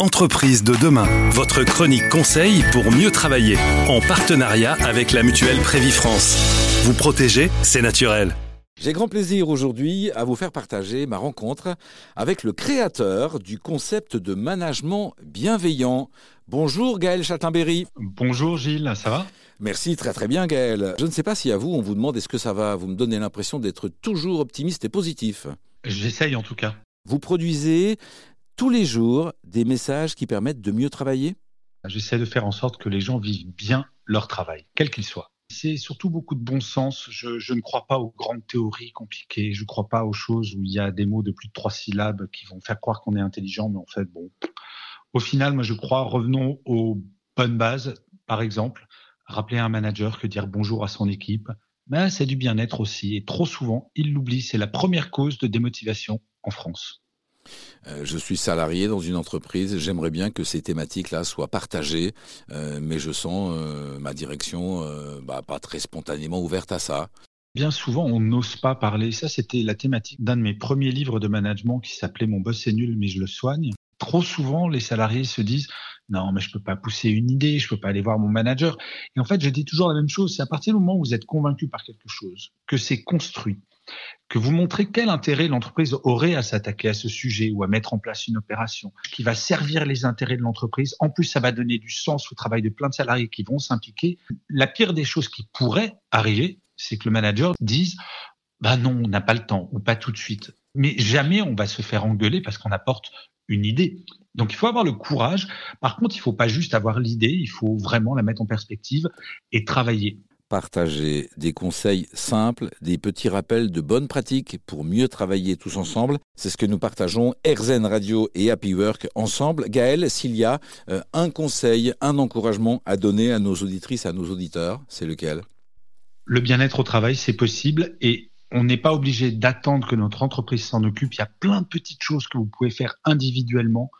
Entreprise de demain, votre chronique conseil pour mieux travailler, en partenariat avec la mutuelle Prévifrance. Vous protéger, c'est naturel. J'ai grand plaisir aujourd'hui à vous faire partager ma rencontre avec le créateur du concept de management bienveillant. Bonjour Gaël Chatimberry. Bonjour Gilles, ça va? Merci, très très bien Gaël. Je ne sais pas si à vous on vous demande est-ce que ça va, vous me donnez l'impression d'être toujours optimiste et positif? J'essaye en tout cas. Vous produisez tous les jours des messages qui permettent de mieux travailler? J'essaie de faire en sorte que les gens vivent bien leur travail, quel qu'il soit. C'est surtout beaucoup de bon sens. Je, ne crois pas aux grandes théories compliquées. Je ne crois pas aux choses où il y a des mots de plus de trois syllabes qui vont faire croire qu'on est intelligent, mais en fait, bon. Au final, moi, je crois, revenons aux bonnes bases. Par exemple, rappeler à un manager que dire bonjour à son équipe, mais c'est du bien-être aussi. Et trop souvent, il l'oublie. C'est la première cause de démotivation en France. Euh, je suis salarié dans une entreprise, j'aimerais bien que ces thématiques-là soient partagées, euh, mais je sens euh, ma direction bah, pas très spontanément ouverte à ça. Bien souvent, on n'ose pas parler. Ça, c'était la thématique d'un de mes premiers livres de management qui s'appelait Mon boss est nul, mais je le soigne. Trop souvent, les salariés se disent non, mais je peux pas pousser une idée, je peux pas aller voir mon manager. Et en fait, je dis toujours la même chose. C'est à partir du moment où vous êtes convaincu par quelque chose, que c'est construit, que vous montrez quel intérêt l'entreprise aurait à s'attaquer à ce sujet ou à mettre en place une opération qui va servir les intérêts de l'entreprise. En plus, ça va donner du sens au travail de plein de salariés qui vont s'impliquer. La pire des choses qui pourrait arriver, c'est que le manager dise bah non, on n'a pas le temps ou pas tout de suite. Mais jamais on va se faire engueuler parce qu'on apporte une idée. Donc il faut avoir le courage. Par contre, il ne faut pas juste avoir l'idée, il faut vraiment la mettre en perspective et travailler partager des conseils simples, des petits rappels de bonnes pratiques pour mieux travailler tous ensemble. C'est ce que nous partageons RZN Radio et Happy Work ensemble. Gaël, s'il y a euh, un conseil, un encouragement à donner à nos auditrices, à nos auditeurs, c'est lequel? Le bien-être au travail, c'est possible et on n'est pas obligé d'attendre que notre entreprise s'en occupe. Il y a plein de petites choses que vous pouvez faire individuellement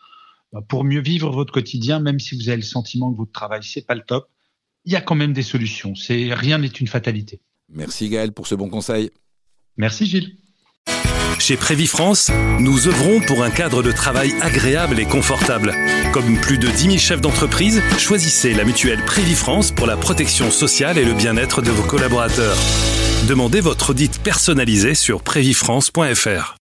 euh, pour mieux vivre votre quotidien, même si vous avez le sentiment que votre travail, c'est pas le top il y a quand même des solutions. C'est rien n'est une fatalité. Merci Gaël pour ce bon conseil. Merci Gilles. Chez Prévifrance, nous œuvrons pour un cadre de travail agréable et confortable. Comme plus de 10 000 chefs d'entreprise, choisissez la mutuelle Prévifrance pour la protection sociale et le bien-être de vos collaborateurs. Demandez votre audit personnalisé sur prévifrance.fr.